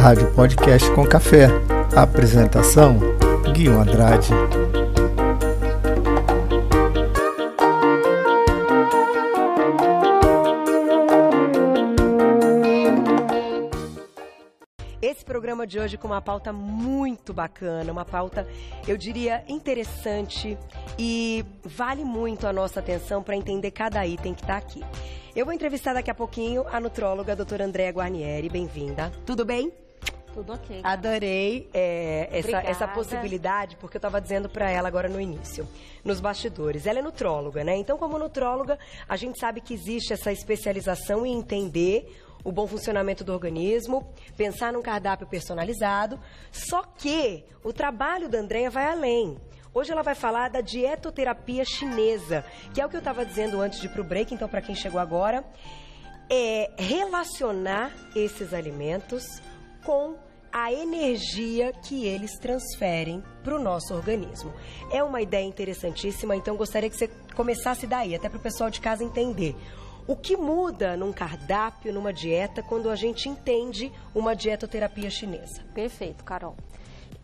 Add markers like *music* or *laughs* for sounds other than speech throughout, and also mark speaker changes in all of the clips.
Speaker 1: Rádio Podcast com Café. Apresentação: Guilherme Andrade.
Speaker 2: Esse programa de hoje com uma pauta muito bacana, uma pauta, eu diria, interessante e vale muito a nossa atenção para entender cada item que está aqui. Eu vou entrevistar daqui a pouquinho a nutróloga a doutora Andréa Guarnieri. Bem-vinda. Tudo bem?
Speaker 3: Tudo ok.
Speaker 2: Adorei é, essa, essa possibilidade, porque eu estava dizendo para ela agora no início, nos bastidores. Ela é nutróloga, né? Então, como nutróloga, a gente sabe que existe essa especialização em entender o bom funcionamento do organismo, pensar num cardápio personalizado. Só que o trabalho da Andrea vai além. Hoje ela vai falar da dietoterapia chinesa, que é o que eu estava dizendo antes de ir pro break, então para quem chegou agora, é relacionar esses alimentos com a energia que eles transferem para o nosso organismo. É uma ideia interessantíssima, então gostaria que você começasse daí, até para o pessoal de casa entender. O que muda num cardápio, numa dieta, quando a gente entende uma dietoterapia chinesa?
Speaker 3: Perfeito, Carol.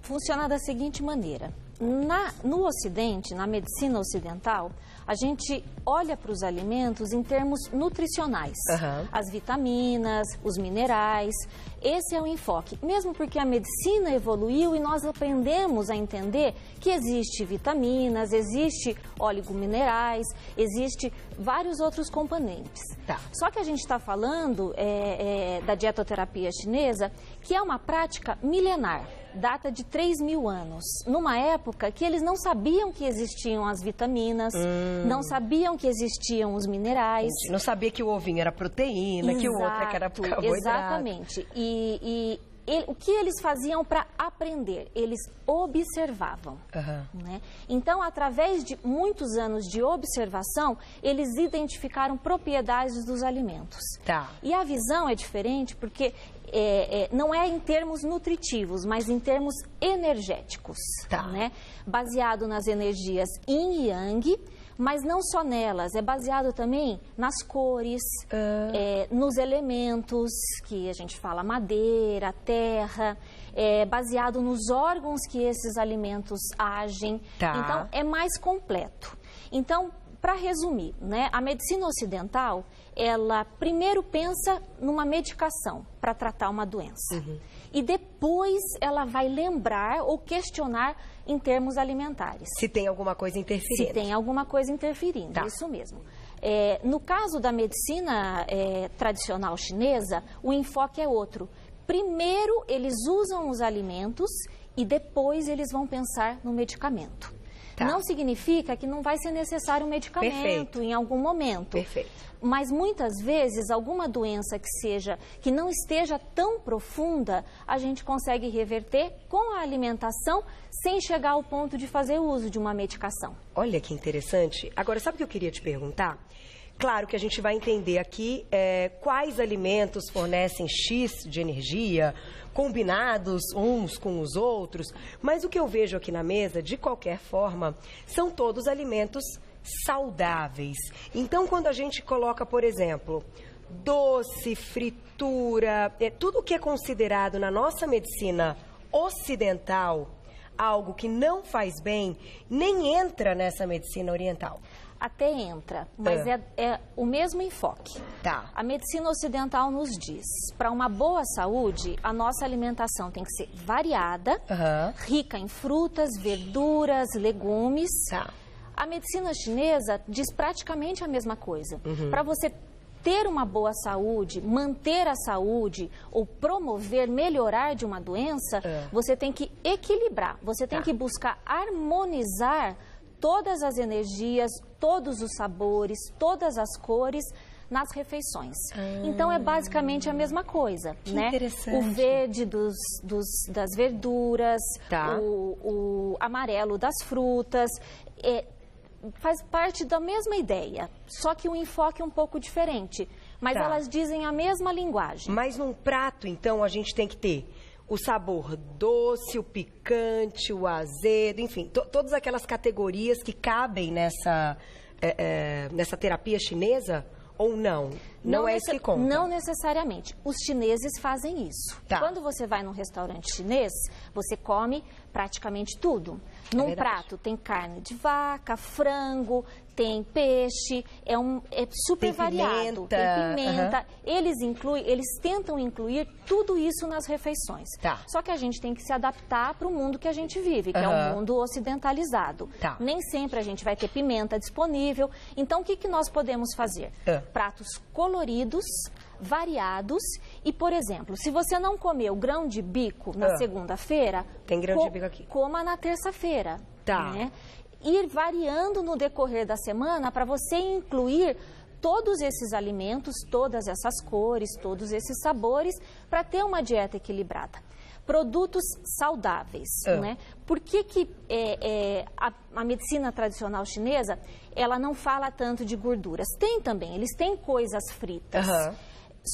Speaker 3: Funciona da seguinte maneira. Na, no Ocidente, na medicina ocidental, a gente olha para os alimentos em termos nutricionais.
Speaker 2: Aham.
Speaker 3: As vitaminas, os minerais. Esse é o enfoque. Mesmo porque a medicina evoluiu e nós aprendemos a entender que existe vitaminas, existe oligominerais, existe vários outros componentes.
Speaker 2: Tá.
Speaker 3: Só que a gente está falando é, é, da dietoterapia chinesa, que é uma prática milenar, data de 3 mil anos, numa época que eles não sabiam que existiam as vitaminas, não sabiam que existiam os minerais.
Speaker 2: Não sabia que o ovinho era proteína, que o outro é era
Speaker 3: Exato,
Speaker 2: carboidrato.
Speaker 3: Exatamente. E, e ele- o que eles faziam para aprender? Eles observavam.
Speaker 2: Aham.
Speaker 3: né? Então, através de muitos anos de observação, eles identificaram propriedades dos alimentos.
Speaker 2: Tá.
Speaker 3: E a visão é diferente porque é, é, não é em termos nutritivos, mas em termos energéticos.
Speaker 2: Tá.
Speaker 3: Né? Baseado nas energias yin e yang, mas não só nelas, é baseado também nas cores, é, nos elementos, que a gente fala madeira, terra, é baseado nos órgãos que esses alimentos agem.
Speaker 2: Tá.
Speaker 3: Então, é mais completo. Então, para resumir, né, a medicina ocidental, ela primeiro pensa numa medicação para tratar uma doença. E depois ela vai lembrar ou questionar em termos alimentares.
Speaker 2: Se tem alguma coisa interferindo.
Speaker 3: Se tem alguma coisa interferindo,
Speaker 2: Tá.
Speaker 3: isso mesmo. É, no caso da medicina é, tradicional chinesa, o enfoque é outro. Primeiro, eles usam os alimentos e depois eles vão pensar no medicamento.
Speaker 2: Tá.
Speaker 3: Não significa que não vai ser necessário um medicamento
Speaker 2: Perfeito.
Speaker 3: em algum momento.
Speaker 2: Perfeito.
Speaker 3: Mas muitas vezes, alguma doença que seja que não esteja tão profunda, a gente consegue reverter com a alimentação sem chegar ao ponto de fazer uso de uma medicação.
Speaker 2: Olha que interessante. Agora, sabe o que eu queria te perguntar? Claro que a gente vai entender aqui é, quais alimentos fornecem X de energia, combinados uns com os outros, mas o que eu vejo aqui na mesa, de qualquer forma, são todos alimentos saudáveis. Então, quando a gente coloca, por exemplo, doce, fritura, é, tudo que é considerado na nossa medicina ocidental algo que não faz bem, nem entra nessa medicina oriental.
Speaker 3: Até entra, mas
Speaker 2: É.
Speaker 3: é, é o mesmo enfoque.
Speaker 2: Tá.
Speaker 3: A medicina ocidental nos diz, para uma boa saúde, a nossa alimentação tem que ser variada,
Speaker 2: Aham.
Speaker 3: rica em frutas, verduras, legumes.
Speaker 2: Tá.
Speaker 3: A medicina chinesa diz praticamente a mesma coisa.
Speaker 2: Uhum.
Speaker 3: Para você ter uma boa saúde, manter a saúde ou promover, melhorar de uma doença,
Speaker 2: É.
Speaker 3: você tem que equilibrar, você tem
Speaker 2: Tá.
Speaker 3: que buscar harmonizar todas as energias, todos os sabores, todas as cores nas refeições. Então é basicamente a mesma coisa,
Speaker 2: Que
Speaker 3: né?
Speaker 2: interessante.
Speaker 3: O verde dos, dos- das verduras,
Speaker 2: Tá.
Speaker 3: o, o amarelo das frutas, é, faz parte da mesma ideia, só que o enfoque é um pouco diferente. Mas
Speaker 2: Tá.
Speaker 3: elas dizem a mesma linguagem.
Speaker 2: Mas num prato, então, a gente tem que ter o sabor doce, o picante, o azedo, enfim, to- todas aquelas categorias que cabem nessa, é, é, nessa terapia chinesa ou não? Não, não é isso que conta.
Speaker 3: Não necessariamente. Os chineses fazem isso. Tá. Quando você vai num restaurante chinês, você come praticamente tudo. É Num prato tem carne de vaca, frango, tem peixe, é, um, é super
Speaker 2: tem
Speaker 3: variado.
Speaker 2: Pimenta.
Speaker 3: Tem pimenta. Uhum. Eles incluem, eles tentam incluir tudo isso nas refeições.
Speaker 2: Tá.
Speaker 3: Só que a gente tem que se adaptar para o mundo que a gente vive, que uhum. é um mundo ocidentalizado.
Speaker 2: Tá.
Speaker 3: Nem sempre a gente vai ter pimenta disponível. Então, o que, que nós podemos fazer?
Speaker 2: Uhum.
Speaker 3: Pratos coloridos, variados. E, por exemplo, se você não comeu grão de bico na segunda-feira,
Speaker 2: tem grão de bico aqui.
Speaker 3: Coma na terça-feira.
Speaker 2: Tá.
Speaker 3: Né? ir variando no decorrer da semana para você incluir todos esses alimentos, todas essas cores, todos esses sabores, para ter uma dieta equilibrada. Produtos saudáveis,
Speaker 2: é.
Speaker 3: né? Por que, que é, é, a, a, medicina tradicional chinesa, ela não fala tanto de gorduras? Tem também, eles têm coisas fritas.
Speaker 2: Uhum.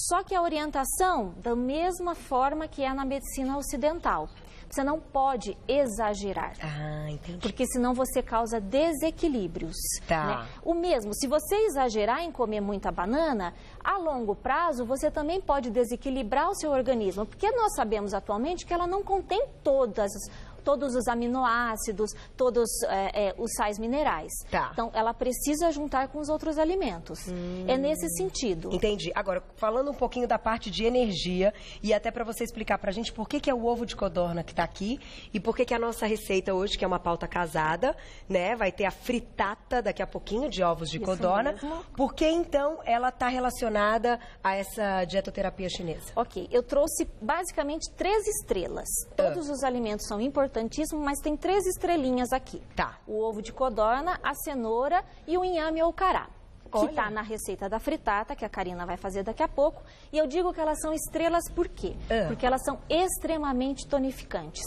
Speaker 3: Só que a orientação, da mesma forma que é na medicina ocidental. Você não pode exagerar.
Speaker 2: Ah, entendi.
Speaker 3: Porque senão você causa desequilíbrios.
Speaker 2: Tá.
Speaker 3: Né? O mesmo, se você exagerar em comer muita banana, a longo prazo você também pode desequilibrar o seu organismo. Porque nós sabemos atualmente que ela não contém todas todos os aminoácidos, todos é, é, os sais minerais.
Speaker 2: Tá.
Speaker 3: Então, ela precisa juntar com os outros alimentos. Hum. É nesse sentido.
Speaker 2: Entendi. Agora, falando um pouquinho da parte de energia, e até para você explicar para a gente por que, que é o ovo de codorna que está aqui e por que, que a nossa receita hoje, que é uma pauta casada, né, vai ter a fritata daqui a pouquinho de ovos de
Speaker 3: Isso
Speaker 2: codorna.
Speaker 3: Mesmo.
Speaker 2: Por que, então, ela está relacionada a essa dietoterapia chinesa?
Speaker 3: Ok, eu trouxe basicamente três estrelas. Todos ah. os alimentos são importantes importantíssimo, mas tem três estrelinhas aqui.
Speaker 2: Tá.
Speaker 3: O ovo de codorna, a cenoura e o inhame ou cará que está na receita da fritata, que a Karina vai fazer daqui a pouco. E eu digo que elas são estrelas por quê?
Speaker 2: É.
Speaker 3: Porque elas são extremamente tonificantes.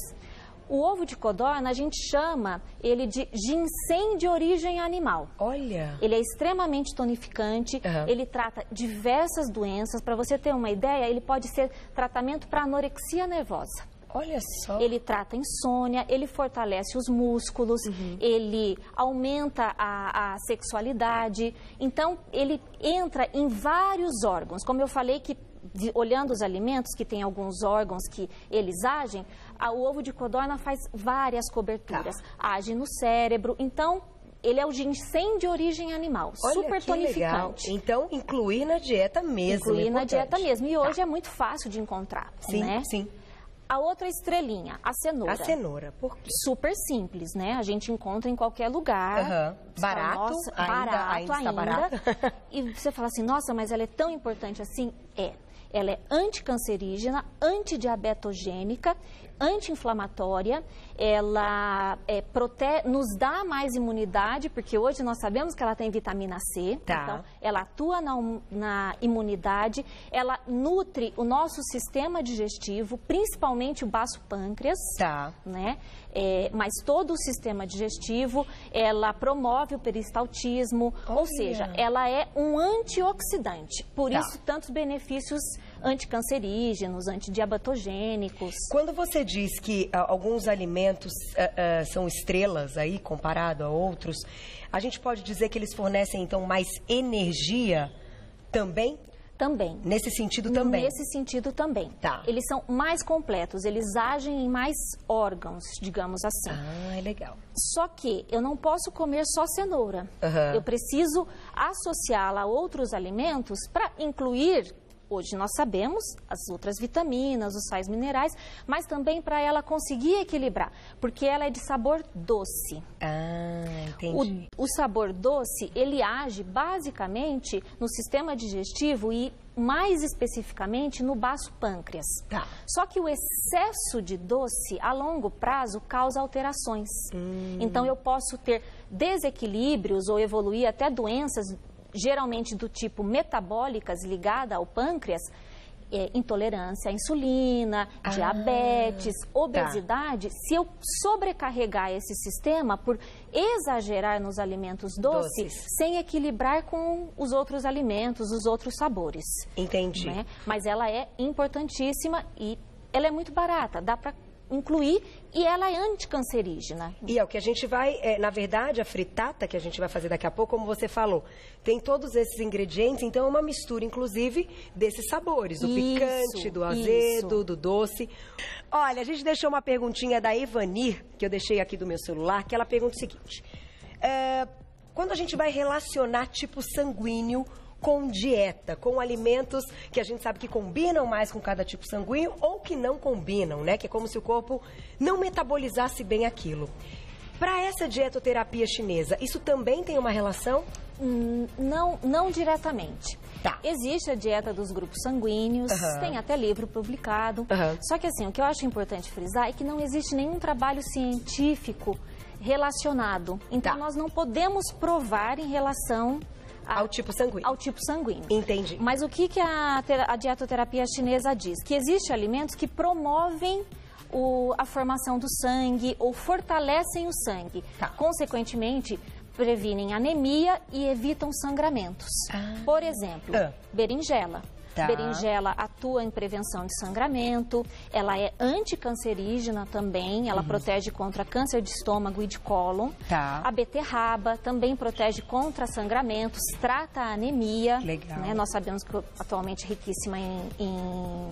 Speaker 3: O ovo de codorna, a gente chama ele de ginseng de origem animal.
Speaker 2: Olha!
Speaker 3: Ele é extremamente tonificante,
Speaker 2: uhum.
Speaker 3: ele trata diversas doenças. Para você ter uma ideia, ele pode ser tratamento para anorexia nervosa.
Speaker 2: Olha só.
Speaker 3: Ele trata insônia, ele fortalece os músculos,
Speaker 2: uhum.
Speaker 3: ele aumenta a, a, sexualidade. Então, ele entra em vários órgãos. Como eu falei que de, olhando os alimentos, que tem alguns órgãos que eles agem, a, o ovo de codorna faz várias coberturas.
Speaker 2: Tá.
Speaker 3: Age no cérebro. Então, ele é o ginseng de origem animal,
Speaker 2: Olha
Speaker 3: super tonificante.
Speaker 2: Legal. Então, incluir na dieta mesmo.
Speaker 3: Incluir na dieta mesmo. E hoje
Speaker 2: tá.
Speaker 3: é muito fácil de encontrar.
Speaker 2: Sim,
Speaker 3: né?
Speaker 2: sim.
Speaker 3: A outra estrelinha, a cenoura.
Speaker 2: A cenoura, por quê?
Speaker 3: Super simples, né? A gente encontra em qualquer lugar.
Speaker 2: Uhum. Barato,
Speaker 3: fala, nossa,
Speaker 2: ainda,
Speaker 3: barato
Speaker 2: ainda,
Speaker 3: ainda.
Speaker 2: barato. *laughs*
Speaker 3: e você fala assim, nossa, mas ela é tão importante assim? É. Ela é anticancerígena, antidiabetogênica, anti-inflamatória, ela é, prote... nos dá mais imunidade, porque hoje nós sabemos que ela tem vitamina C,
Speaker 2: tá.
Speaker 3: então ela atua na, na imunidade, ela nutre o nosso sistema digestivo, principalmente o baço pâncreas,
Speaker 2: tá.
Speaker 3: né? É, mas todo o sistema digestivo, ela promove o peristaltismo,
Speaker 2: Olha.
Speaker 3: ou seja, ela é um antioxidante. Por
Speaker 2: tá.
Speaker 3: isso, tantos benefícios anticancerígenos, antidiabetogênicos.
Speaker 2: Quando você diz que uh, alguns alimentos uh, uh, são estrelas aí, comparado a outros, a gente pode dizer que eles fornecem, então, mais energia também?
Speaker 3: Também.
Speaker 2: Nesse sentido também?
Speaker 3: Nesse sentido também.
Speaker 2: Tá.
Speaker 3: Eles são mais completos, eles agem em mais órgãos, digamos assim.
Speaker 2: Ah, é legal.
Speaker 3: Só que eu não posso comer só cenoura.
Speaker 2: Uhum.
Speaker 3: Eu preciso associá-la a outros alimentos para incluir Hoje nós sabemos as outras vitaminas, os sais minerais, mas também para ela conseguir equilibrar, porque ela é de sabor doce.
Speaker 2: Ah, entendi.
Speaker 3: O, o sabor doce, ele age basicamente no sistema digestivo e mais especificamente no baço pâncreas.
Speaker 2: Tá.
Speaker 3: Só que o excesso de doce a longo prazo causa alterações.
Speaker 2: Hum.
Speaker 3: Então eu posso ter desequilíbrios ou evoluir até doenças geralmente do tipo metabólicas ligada ao pâncreas, é, intolerância à insulina,
Speaker 2: ah,
Speaker 3: diabetes,
Speaker 2: tá.
Speaker 3: obesidade, tá. se eu sobrecarregar esse sistema por exagerar nos alimentos doces,
Speaker 2: doces,
Speaker 3: sem equilibrar com os outros alimentos, os outros sabores.
Speaker 2: Entendi.
Speaker 3: Né? Mas ela é importantíssima e ela é muito barata, dá para incluir e ela é anticancerígena.
Speaker 2: E é o que a gente vai, é, na verdade, a fritata que a gente vai fazer daqui a pouco, como você falou, tem todos esses ingredientes, então é uma mistura, inclusive, desses sabores, do
Speaker 3: Isso,
Speaker 2: picante, do azedo,
Speaker 3: isso.
Speaker 2: do doce. Olha, a gente deixou uma perguntinha da Evanir, que eu deixei aqui do meu celular, que ela pergunta o seguinte: é, quando a gente vai relacionar tipo sanguíneo com dieta, com alimentos que a gente sabe que combinam mais com cada tipo sanguíneo ou que não combinam, né? Que é como se o corpo não metabolizasse bem aquilo. Para essa dietoterapia chinesa, isso também tem uma relação?
Speaker 3: Hum, Não, não diretamente.
Speaker 2: Tá.
Speaker 3: Existe a dieta dos grupos sanguíneos,
Speaker 2: Aham.
Speaker 3: tem até livro publicado.
Speaker 2: Aham.
Speaker 3: Só que assim, o que eu acho importante frisar é que não existe nenhum trabalho científico relacionado. Então
Speaker 2: Tá.
Speaker 3: nós não podemos provar em relação a-
Speaker 2: Ao tipo sanguíneo.
Speaker 3: ao tipo sanguíneo.
Speaker 2: Entendi.
Speaker 3: Mas o que, que a, a dietoterapia chinesa diz? Que existem alimentos que promovem o- a formação do sangue ou fortalecem o sangue.
Speaker 2: Tá.
Speaker 3: Consequentemente, previnem anemia e evitam sangramentos.
Speaker 2: Ah.
Speaker 3: Por exemplo,
Speaker 2: Ah.
Speaker 3: berinjela.
Speaker 2: Tá.
Speaker 3: Berinjela atua em prevenção de sangramento, ela é anticancerígena também, ela protege contra câncer de estômago e de cólon.
Speaker 2: Uhum. Tá.
Speaker 3: A beterraba também protege contra sangramentos, trata a anemia.
Speaker 2: Legal.
Speaker 3: né? Nós sabemos que atualmente é riquíssima em, em,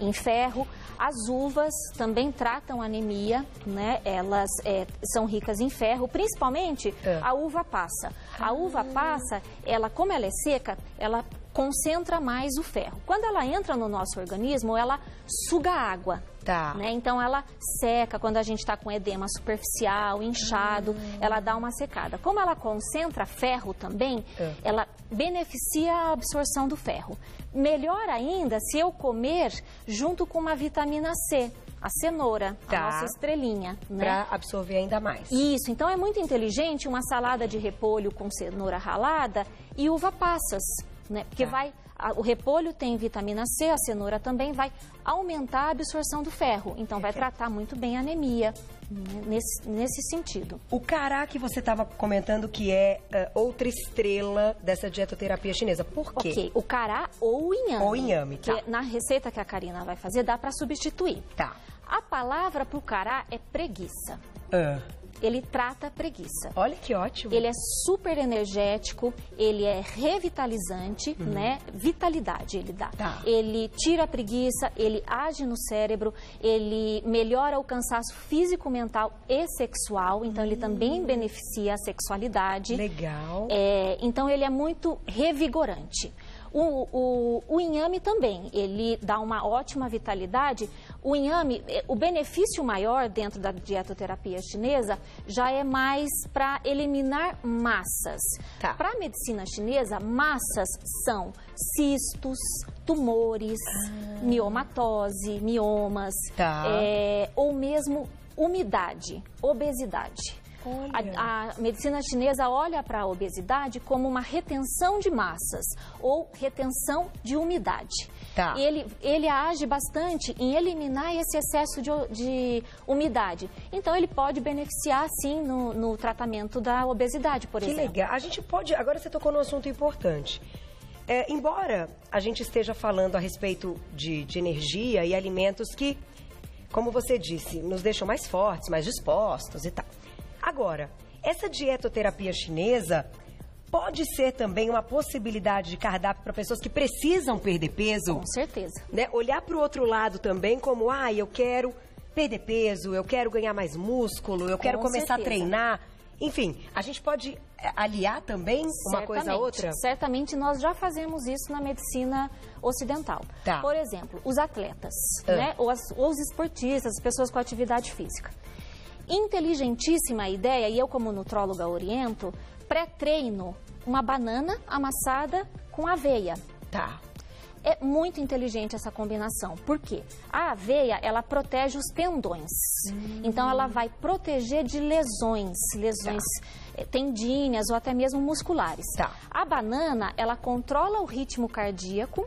Speaker 3: em ferro. As uvas também tratam anemia, né? Elas é, são ricas em ferro, principalmente
Speaker 2: É.
Speaker 3: a uva passa. A uva passa, ela, como ela é seca, ela concentra mais o ferro. Quando ela entra no nosso organismo, ela suga água.
Speaker 2: Tá.
Speaker 3: né? Então ela seca quando a gente está com edema superficial, inchado, ela dá uma secada. Como ela concentra ferro também,
Speaker 2: É.
Speaker 3: ela beneficia a absorção do ferro. Melhor ainda se eu comer junto com uma vitamina C, a cenoura,
Speaker 2: Tá.
Speaker 3: a nossa estrelinha, né?
Speaker 2: Para absorver ainda mais.
Speaker 3: Isso, então é muito inteligente uma salada de repolho com cenoura ralada e uva passas, né? Porque
Speaker 2: Tá.
Speaker 3: vai, o repolho tem vitamina C, a cenoura também vai aumentar a absorção do ferro, então vai tratar muito bem a anemia né? nesse, nesse sentido.
Speaker 2: O cará que você estava comentando que é eh, outra estrela dessa dietoterapia chinesa. Por quê?
Speaker 3: Ok, o cará ou o inhame.
Speaker 2: Ou inhame, tá.
Speaker 3: Que na receita que a Karina vai fazer dá para substituir.
Speaker 2: Tá.
Speaker 3: A palavra para o cará é preguiça.
Speaker 2: Ah,
Speaker 3: Ele trata a preguiça.
Speaker 2: olha que ótimo.
Speaker 3: Ele é super energético, ele é revitalizante, né? Vitalidade ele dá.
Speaker 2: Uhum. Tá.
Speaker 3: Ele tira a preguiça, ele age no cérebro, ele melhora o cansaço físico, mental e sexual, então ele também beneficia a sexualidade.
Speaker 2: Hum. Legal.
Speaker 3: É, então ele é muito revigorante. O, o, o inhame também, ele dá uma ótima vitalidade. O inhame, eh, o benefício maior dentro da dietoterapia chinesa já é mais para eliminar massas.
Speaker 2: Tá.
Speaker 3: Para a medicina chinesa, massas são cistos, tumores, miomatose, miomas,
Speaker 2: Tá.
Speaker 3: é, ou mesmo umidade, obesidade. A, a medicina chinesa olha para a obesidade como uma retenção de massas ou retenção de umidade.
Speaker 2: Tá.
Speaker 3: Ele, ele age bastante em eliminar esse excesso de, de umidade. Então, ele pode beneficiar, sim, no, no tratamento da obesidade, por
Speaker 2: Que
Speaker 3: exemplo.
Speaker 2: legal. A gente pode. Agora você tocou num assunto importante. É, embora a gente esteja falando a respeito de, de energia e alimentos que, como você disse, nos deixam mais fortes, mais dispostos e tal. Agora, essa dietoterapia chinesa pode ser também uma possibilidade de cardápio para pessoas que precisam perder peso?
Speaker 3: Com certeza.
Speaker 2: né, olhar para o outro lado também como, ah, eu quero perder peso, eu quero ganhar mais músculo, eu quero começar a
Speaker 3: certeza.
Speaker 2: treinar. Enfim, a gente pode é, aliar também uma coisa a
Speaker 3: Certamente.
Speaker 2: outra?
Speaker 3: Certamente nós já fazemos isso na medicina ocidental.
Speaker 2: Tá.
Speaker 3: Por exemplo, os atletas,
Speaker 2: Ah.
Speaker 3: né? ou, as- ou os esportistas, as pessoas com atividade física. Inteligentíssima ideia, e eu como nutróloga oriento, pré-treino, uma banana amassada com aveia.
Speaker 2: Tá.
Speaker 3: É muito inteligente essa combinação. Por quê? A aveia, ela protege os tendões. Então, ela vai proteger de lesões, lesões eh, tendíneas ou até mesmo musculares.
Speaker 2: Tá.
Speaker 3: A banana, ela controla o ritmo cardíaco.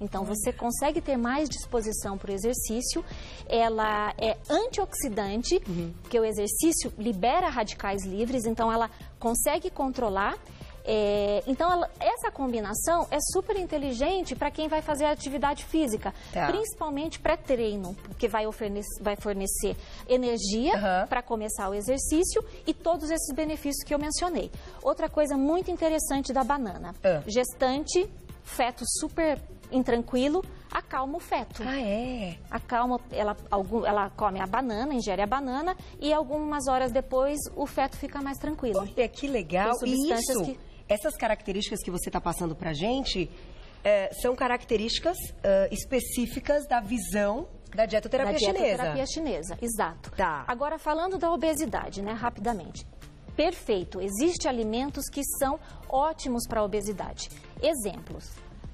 Speaker 3: Então, você consegue ter mais disposição para o exercício. Ela é antioxidante, porque o exercício libera radicais livres. Então, ela consegue controlar. É, então, ela, essa combinação é super inteligente para quem vai fazer atividade física,
Speaker 2: Tá.
Speaker 3: principalmente pré-treino, porque vai fornecer, vai fornecer energia
Speaker 2: Aham.
Speaker 3: para começar o exercício e todos esses benefícios que eu mencionei. Outra coisa muito interessante da banana:
Speaker 2: Ah.
Speaker 3: gestante, feto super intranquilo, acalma o feto.
Speaker 2: Ah, é?
Speaker 3: Acalma, ela, algum, ela come a banana, ingere a banana e algumas horas depois o feto fica mais tranquilo.
Speaker 2: Olha, que legal. E isso,
Speaker 3: que-
Speaker 2: essas características que você está passando pra gente, é, são características é, específicas da visão da dietoterapia
Speaker 3: da
Speaker 2: chinesa.
Speaker 3: dietoterapia chinesa, exato.
Speaker 2: Tá.
Speaker 3: Agora, falando da obesidade, né, rapidamente. Perfeito, existem alimentos que são ótimos para a obesidade. Exemplos,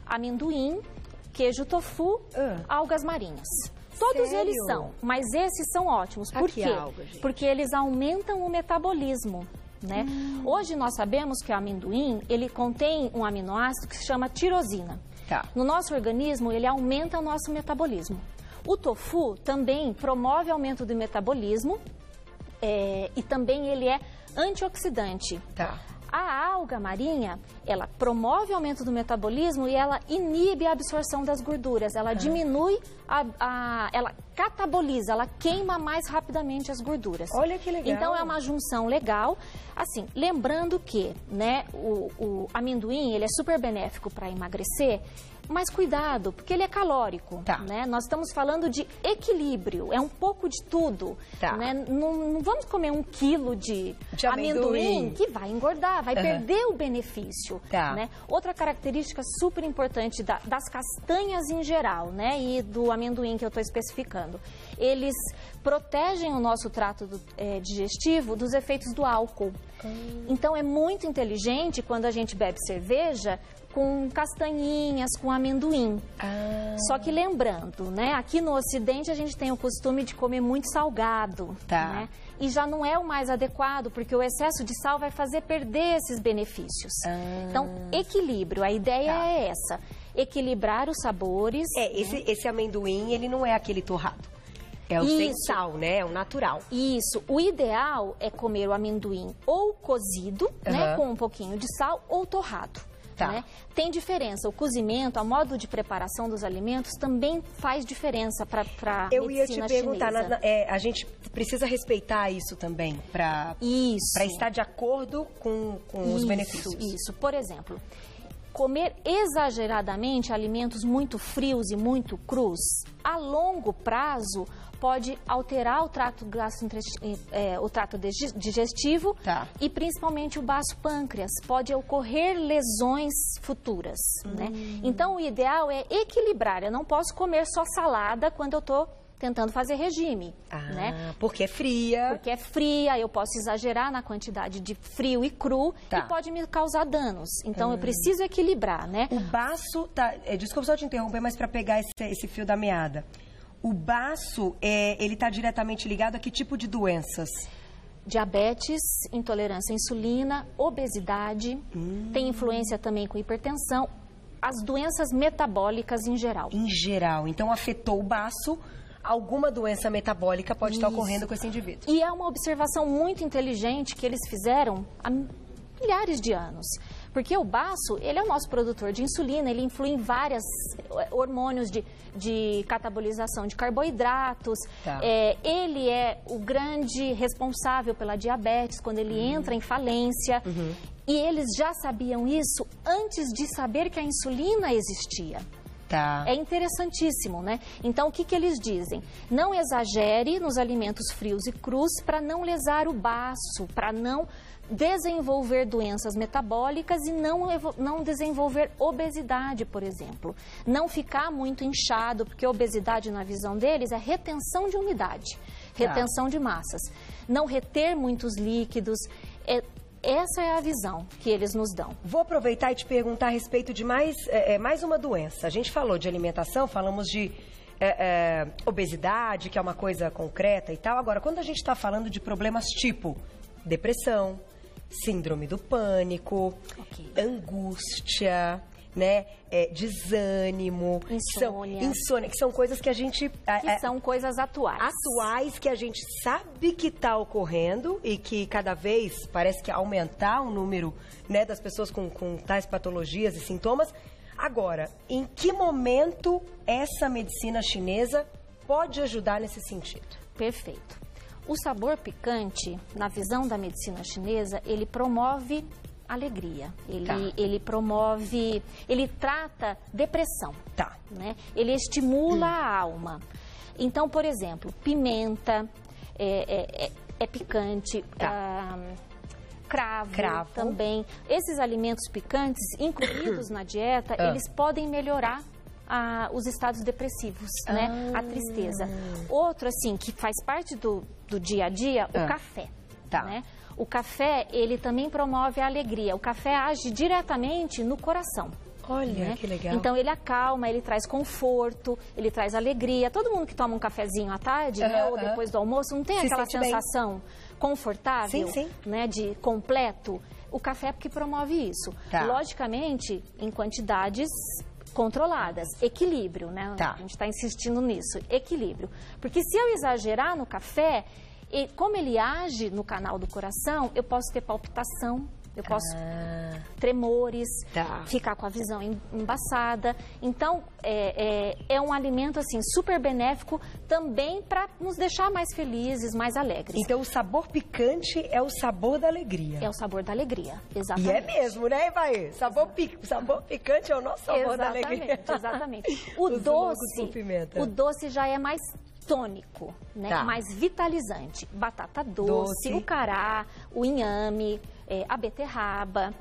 Speaker 3: amendoim, queijo tofu,
Speaker 2: Ah.
Speaker 3: algas marinhas. Todos
Speaker 2: Sério?
Speaker 3: eles são, mas esses são ótimos. Por
Speaker 2: Aqui
Speaker 3: quê?
Speaker 2: alga, gente.
Speaker 3: Porque eles aumentam o metabolismo. Né?
Speaker 2: Hum.
Speaker 3: Hoje nós sabemos que o amendoim ele contém um aminoácido que se chama tirosina.
Speaker 2: Tá.
Speaker 3: No nosso organismo, ele aumenta o nosso metabolismo. O tofu também promove aumento do metabolismo é, e também ele é antioxidante.
Speaker 2: Tá.
Speaker 3: A alga marinha, ela promove o aumento do metabolismo e ela inibe a absorção das gorduras. Ela diminui, a, a- ela cataboliza, ela queima mais rapidamente as gorduras.
Speaker 2: Olha que legal.
Speaker 3: Então é uma junção legal. Assim, lembrando que, né, o, o amendoim, ele é super benéfico para emagrecer, mas cuidado, porque ele é calórico,
Speaker 2: Tá.
Speaker 3: né? Nós estamos falando de equilíbrio, é um pouco de tudo,
Speaker 2: Tá.
Speaker 3: né? Não, não vamos comer um quilo de,
Speaker 2: De amendoim.
Speaker 3: que vai engordar, vai
Speaker 2: Aham.
Speaker 3: perder o benefício,
Speaker 2: Tá.
Speaker 3: né? Outra característica super importante da- das castanhas em geral, né, e do amendoim que eu estou especificando, eles protegem o nosso trato do- eh, digestivo dos efeitos do álcool. Então é muito inteligente quando a gente bebe cerveja com castanhinhas, com amendoim.
Speaker 2: Ah,
Speaker 3: Só que lembrando, né? Aqui no Ocidente a gente tem o costume de comer muito salgado,
Speaker 2: Tá.
Speaker 3: né? E já não é o mais adequado, porque o excesso de sal vai fazer perder esses benefícios.
Speaker 2: Ah.
Speaker 3: Então, equilíbrio, a ideia
Speaker 2: Tá.
Speaker 3: é essa. Equilibrar os sabores.
Speaker 2: é, esse, esse amendoim, ele não é aquele torrado. É o sem
Speaker 3: Isso.
Speaker 2: sal, né? É o natural.
Speaker 3: Isso. O ideal é comer o amendoim ou cozido, né,
Speaker 2: Aham.
Speaker 3: com um pouquinho de sal, ou torrado.
Speaker 2: Tá.
Speaker 3: né? Tem diferença. O cozimento, a modo de preparação dos alimentos também faz diferença para a
Speaker 2: Eu ia te perguntar, na- na- é, a gente precisa respeitar isso também para estar de acordo com, com os
Speaker 3: Isso,
Speaker 2: benefícios.
Speaker 3: Isso. Por exemplo, comer exageradamente alimentos muito frios e muito crus, a longo prazo pode alterar o trato, eh, o trato digestivo
Speaker 2: Tá.
Speaker 3: e principalmente o baço pâncreas. Pode ocorrer lesões futuras. Né?
Speaker 2: Hum.
Speaker 3: Então, o ideal é equilibrar. Eu não posso comer só salada quando eu estou tentando fazer regime.
Speaker 2: Ah,
Speaker 3: né?
Speaker 2: porque é fria.
Speaker 3: Porque é fria, eu posso exagerar na quantidade de frio e cru
Speaker 2: Tá.
Speaker 3: e pode me causar danos. Então eu preciso equilibrar, né?
Speaker 2: O baço, tá, é, desculpa só te interromper, mas para pegar esse, esse fio da meada. O baço, é, ele está diretamente ligado a que tipo de doenças?
Speaker 3: Diabetes, intolerância à insulina, obesidade,
Speaker 2: Hum.
Speaker 3: tem influência também com hipertensão, as doenças metabólicas em geral.
Speaker 2: Em geral. Então, afetou o baço, alguma doença metabólica pode estar
Speaker 3: Isso.
Speaker 2: ocorrendo com esse indivíduo.
Speaker 3: E é uma observação muito inteligente que eles fizeram há milhares de anos. Porque o baço, ele é o nosso produtor de insulina, ele influi em vários hormônios de, de catabolização de carboidratos.
Speaker 2: Tá.
Speaker 3: É, ele é o grande responsável pela diabetes, quando ele entra em falência. E eles já sabiam isso antes de saber que a insulina existia.
Speaker 2: Tá.
Speaker 3: É interessantíssimo, né? Então, o que, que eles dizem? Não exagere nos alimentos frios e crus para não lesar o baço, para não desenvolver doenças metabólicas e não, não desenvolver obesidade, por exemplo. Não ficar muito inchado, porque obesidade, na visão deles, é retenção de umidade, retenção de massas. Não reter muitos líquidos. É- essa é a visão que eles nos dão.
Speaker 2: Vou aproveitar e te perguntar a respeito de mais, é, é, mais uma doença. A gente falou de alimentação, falamos de é, é, obesidade, que é uma coisa concreta e tal. Agora, quando a gente está falando de problemas tipo depressão, síndrome do pânico,
Speaker 3: Ok.
Speaker 2: angústia, né? É, desânimo,
Speaker 3: insônia.
Speaker 2: São, insônia, que são coisas que a gente.
Speaker 3: Que é, são coisas atuais.
Speaker 2: Atuais que a gente sabe que está ocorrendo e que cada vez parece que aumentar o número né, das pessoas com, com tais patologias e sintomas. Agora, em que momento essa medicina chinesa pode ajudar nesse sentido?
Speaker 3: Perfeito. O sabor picante, na visão da medicina chinesa, ele promove alegria. Ele, tá. ele promove, ele trata depressão.
Speaker 2: Tá.
Speaker 3: Né? Ele estimula hum. a alma. Então, por exemplo, pimenta é, é, é, é picante. Tá. Ah, cravo, cravo, também. Esses alimentos picantes, incluídos na dieta, ah. eles podem melhorar a, os estados depressivos, ah. né? A tristeza. Outro, assim, que faz parte do, do dia a dia, ah. o café. Tá. Né? O café, ele também promove a alegria. O café age diretamente no coração.
Speaker 2: Olha, né? que legal.
Speaker 3: Então ele acalma, ele traz conforto, ele traz alegria. Todo mundo que toma um cafezinho à tarde, né, ou depois do almoço, não tem Se aquela sensação bem. confortável, sim, sim. né, de completo. O café é porque promove isso. Tá. Logicamente, em quantidades controladas, equilíbrio, né? Tá. A gente está insistindo nisso, equilíbrio. Porque se eu exagerar no café, e como ele age no canal do coração, eu posso ter palpitação, eu posso ah, tremores, tá. ficar com a visão embaçada. Então, é, é, é, um alimento assim super benéfico também para nos deixar mais felizes, mais alegres.
Speaker 2: Então, o sabor picante é o sabor da alegria.
Speaker 3: É o sabor da alegria, exatamente.
Speaker 2: E é mesmo, né, Vai? Sabor, pic, sabor picante é o nosso sabor
Speaker 3: exatamente,
Speaker 2: da alegria. *laughs*
Speaker 3: Exatamente. *laughs* O doce, o doce já é mais tônico, né? Tá. mais vitalizante. Batata doce, doce, o cará, o inhame, é, a beterraba.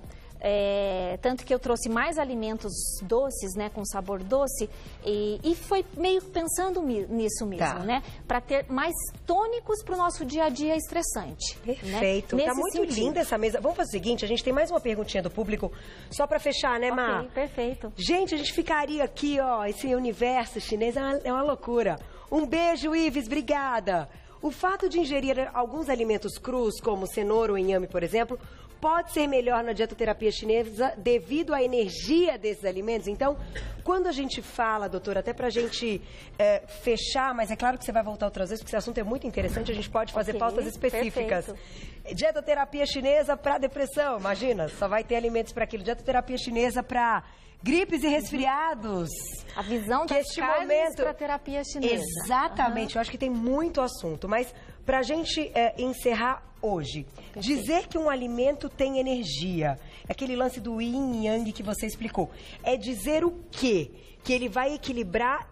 Speaker 3: É, tanto que eu trouxe mais alimentos doces, né, com sabor doce, e, e foi meio pensando nisso mesmo, tá. né, para ter mais tônicos para o nosso dia a dia estressante.
Speaker 2: Né? Perfeito, né? tá muito sentido. linda essa mesa. Vamos fazer o seguinte, a gente tem mais uma perguntinha do público, só para fechar, né, Má?
Speaker 3: Ok, perfeito.
Speaker 2: Gente, a gente ficaria aqui, ó, esse universo chinês é uma, é uma loucura. Um beijo, Ives, obrigada. O fato de ingerir alguns alimentos crus, como cenoura ou inhame, por exemplo, pode ser melhor na dietoterapia chinesa devido à energia desses alimentos. Então, quando a gente fala, doutora, até para a gente é, fechar, mas é claro que você vai voltar outras vezes, porque esse assunto é muito interessante, a gente pode fazer okay, pautas específicas. Perfeito. Dietoterapia chinesa para depressão, imagina, só vai ter alimentos para aquilo. Dietoterapia chinesa para gripes e resfriados.
Speaker 3: A visão das este momento para terapia chinesa.
Speaker 2: Exatamente, uhum. eu acho que tem muito assunto, mas para a gente é, encerrar hoje, Perfeito. dizer que um alimento tem energia, aquele lance do yin e yang que você explicou, é dizer o quê? Que ele vai equilibrar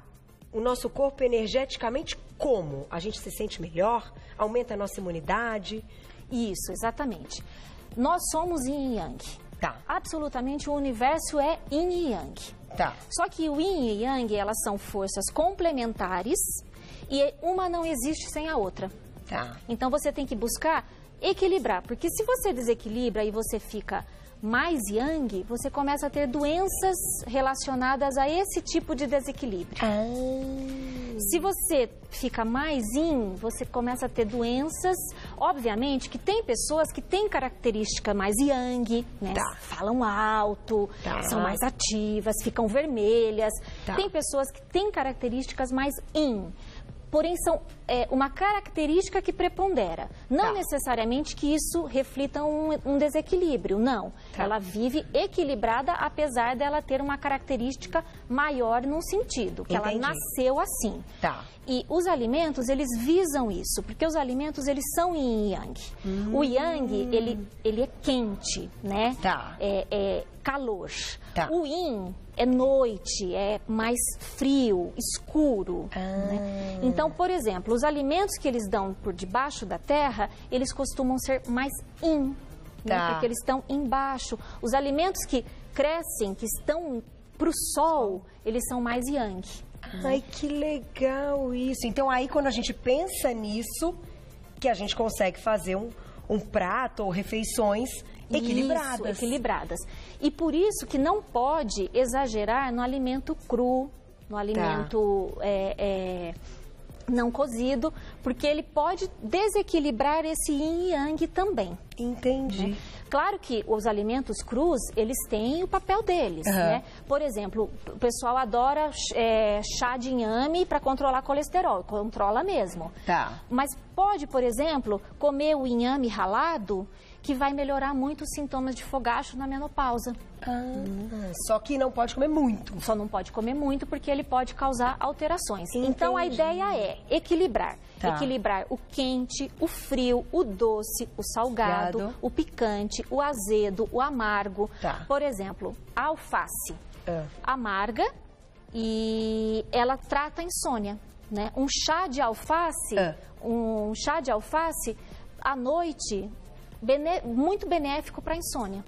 Speaker 2: o nosso corpo energeticamente como? A gente se sente melhor? Aumenta a nossa imunidade?
Speaker 3: Isso, exatamente. Nós somos yin e yang. Tá. Absolutamente o universo é yin e yang. Tá. Só que o yin e yang, elas são forças complementares e uma não existe sem a outra. Tá. Então você tem que buscar equilibrar, porque se você desequilibra e você fica mais yang, você começa a ter doenças relacionadas a esse tipo de desequilíbrio. Ah. Se você fica mais yin, você começa a ter doenças, obviamente, que tem pessoas que têm característica mais yang, né? Tá. Falam alto, tá. são mais ativas, ficam vermelhas. Tá. Tem pessoas que têm características mais yin porém são é, uma característica que prepondera. Não tá. necessariamente que isso reflita um, um desequilíbrio, não. Tá. Ela vive equilibrada, apesar dela ter uma característica maior num sentido, que Entendi. ela nasceu assim. Tá. E os alimentos, eles visam isso, porque os alimentos, eles são yin e yang. Hum. O yang, ele, ele é quente, né? Tá. É, é calor. Tá. O yin é noite, é mais frio, escuro. Ah. Né? Então, por exemplo, os alimentos que eles dão por debaixo da terra, eles costumam ser mais in, né? tá. né? porque eles estão embaixo. Os alimentos que crescem, que estão para o sol, eles são mais yang.
Speaker 2: Ai, que legal isso. Então, aí quando a gente pensa nisso, que a gente consegue fazer um, um prato ou refeições equilibradas. Isso,
Speaker 3: equilibradas. E por isso que não pode exagerar no alimento cru, no alimento tá. é, é, não cozido, porque ele pode desequilibrar esse yin e yang também.
Speaker 2: Entendi. Né?
Speaker 3: Claro que os alimentos crus, eles têm o papel deles, uhum. né? Por exemplo, o pessoal adora é, chá de inhame para controlar colesterol, controla mesmo.
Speaker 2: Tá.
Speaker 3: Mas pode, por exemplo, comer o inhame ralado que vai melhorar muito os sintomas de fogacho na menopausa.
Speaker 2: Ah, só que não pode comer muito.
Speaker 3: Só não pode comer muito porque ele pode causar alterações. Entendi. Então a ideia é equilibrar. Tá. Equilibrar o quente, o frio, o doce, o salgado, Gado. o picante, o azedo, o amargo. Tá. Por exemplo, a alface. Ah. Amarga e ela trata a insônia. Né? Um chá de alface, ah. um chá de alface à noite muito benéfico para a insônia.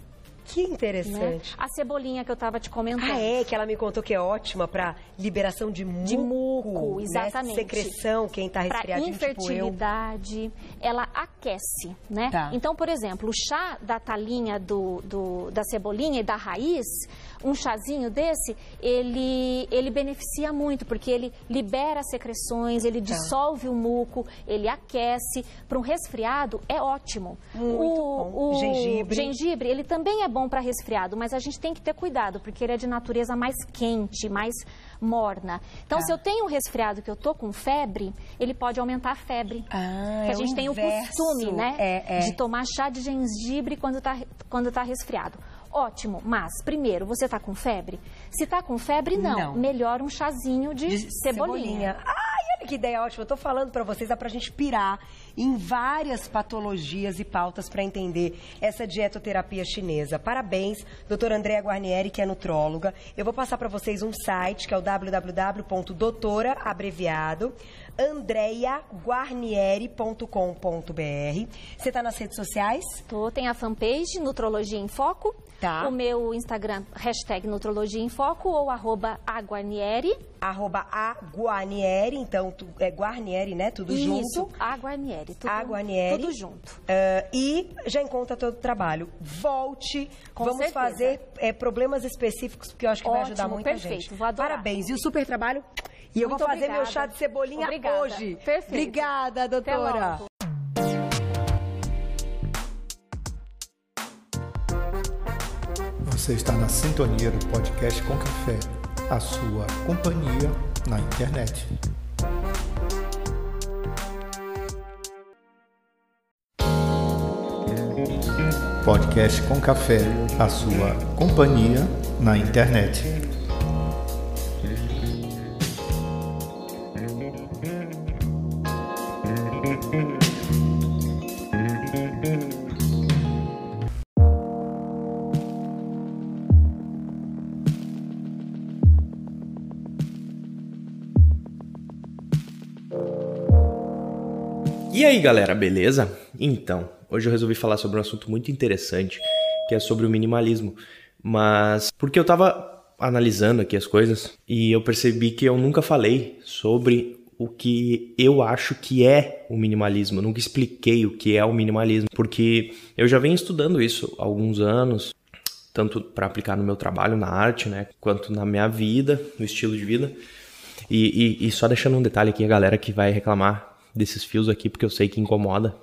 Speaker 2: Que interessante. Né?
Speaker 3: A cebolinha que eu estava te comentando.
Speaker 2: Ah, é, que ela me contou que é ótima para liberação de muco.
Speaker 3: De muco, né? exatamente.
Speaker 2: Né? Secreção, quem está resfriado.
Speaker 3: Infertilidade, tipo ela aquece, né? Tá. Então, por exemplo, o chá da talinha do, do, da cebolinha e da raiz, um chazinho desse, ele, ele beneficia muito, porque ele libera secreções, ele tá. dissolve o muco, ele aquece. Para um resfriado, é ótimo.
Speaker 2: Muito o, bom. O gengibre.
Speaker 3: gengibre, ele também é bom para resfriado, mas a gente tem que ter cuidado, porque ele é de natureza mais quente, mais morna. Então, tá. se eu tenho um resfriado que eu tô com febre, ele pode aumentar a febre.
Speaker 2: Ah, que
Speaker 3: a gente
Speaker 2: é
Speaker 3: tem
Speaker 2: o
Speaker 3: costume, né, é, é. de tomar chá de gengibre quando tá, quando tá resfriado. Ótimo, mas primeiro, você está com febre? Se está com febre, não. não. Melhor um chazinho de, de cebolinha. cebolinha.
Speaker 2: Ai, olha que ideia ótima. Eu estou falando para vocês, dá para a gente pirar em várias patologias e pautas para entender essa dietoterapia chinesa. Parabéns, doutora Andréa Guarnieri, que é nutróloga. Eu vou passar para vocês um site, que é o www.doutora, abreviado, andreiaguarnieri.com.br. Você está nas redes sociais?
Speaker 3: Tô, tem a fanpage Nutrologia em Foco Tá. O meu Instagram, hashtag Nutrologia em Foco ou arroba aguarnieri.
Speaker 2: Arroba aguarnieri, então tu, é Guarnieri, né? Tudo
Speaker 3: Isso,
Speaker 2: junto.
Speaker 3: Isso, aguarnieri.
Speaker 2: Tudo, aguarnieri.
Speaker 3: Tudo junto.
Speaker 2: Uh, e já encontra todo o trabalho. Volte, Com vamos certeza. fazer é, problemas específicos, porque eu acho que
Speaker 3: Ótimo,
Speaker 2: vai ajudar muita
Speaker 3: perfeito,
Speaker 2: gente.
Speaker 3: Vou adorar.
Speaker 2: Parabéns. E o super trabalho? E eu vou fazer
Speaker 3: obrigada.
Speaker 2: meu chá de cebolinha
Speaker 3: obrigada.
Speaker 2: hoje.
Speaker 3: Perfeito.
Speaker 2: Obrigada, doutora.
Speaker 1: Você está na sintonia do podcast Com Café, a sua companhia na internet. Podcast Com Café, a sua companhia na internet.
Speaker 4: Aí galera, beleza? Então, hoje eu resolvi falar sobre um assunto muito interessante, que é sobre o minimalismo. Mas porque eu tava analisando aqui as coisas e eu percebi que eu nunca falei sobre o que eu acho que é o minimalismo. Eu nunca expliquei o que é o minimalismo, porque eu já venho estudando isso há alguns anos, tanto para aplicar no meu trabalho, na arte, né, quanto na minha vida, no estilo de vida. E, e, e só deixando um detalhe aqui, a galera que vai reclamar desses fios aqui porque eu sei que incomoda.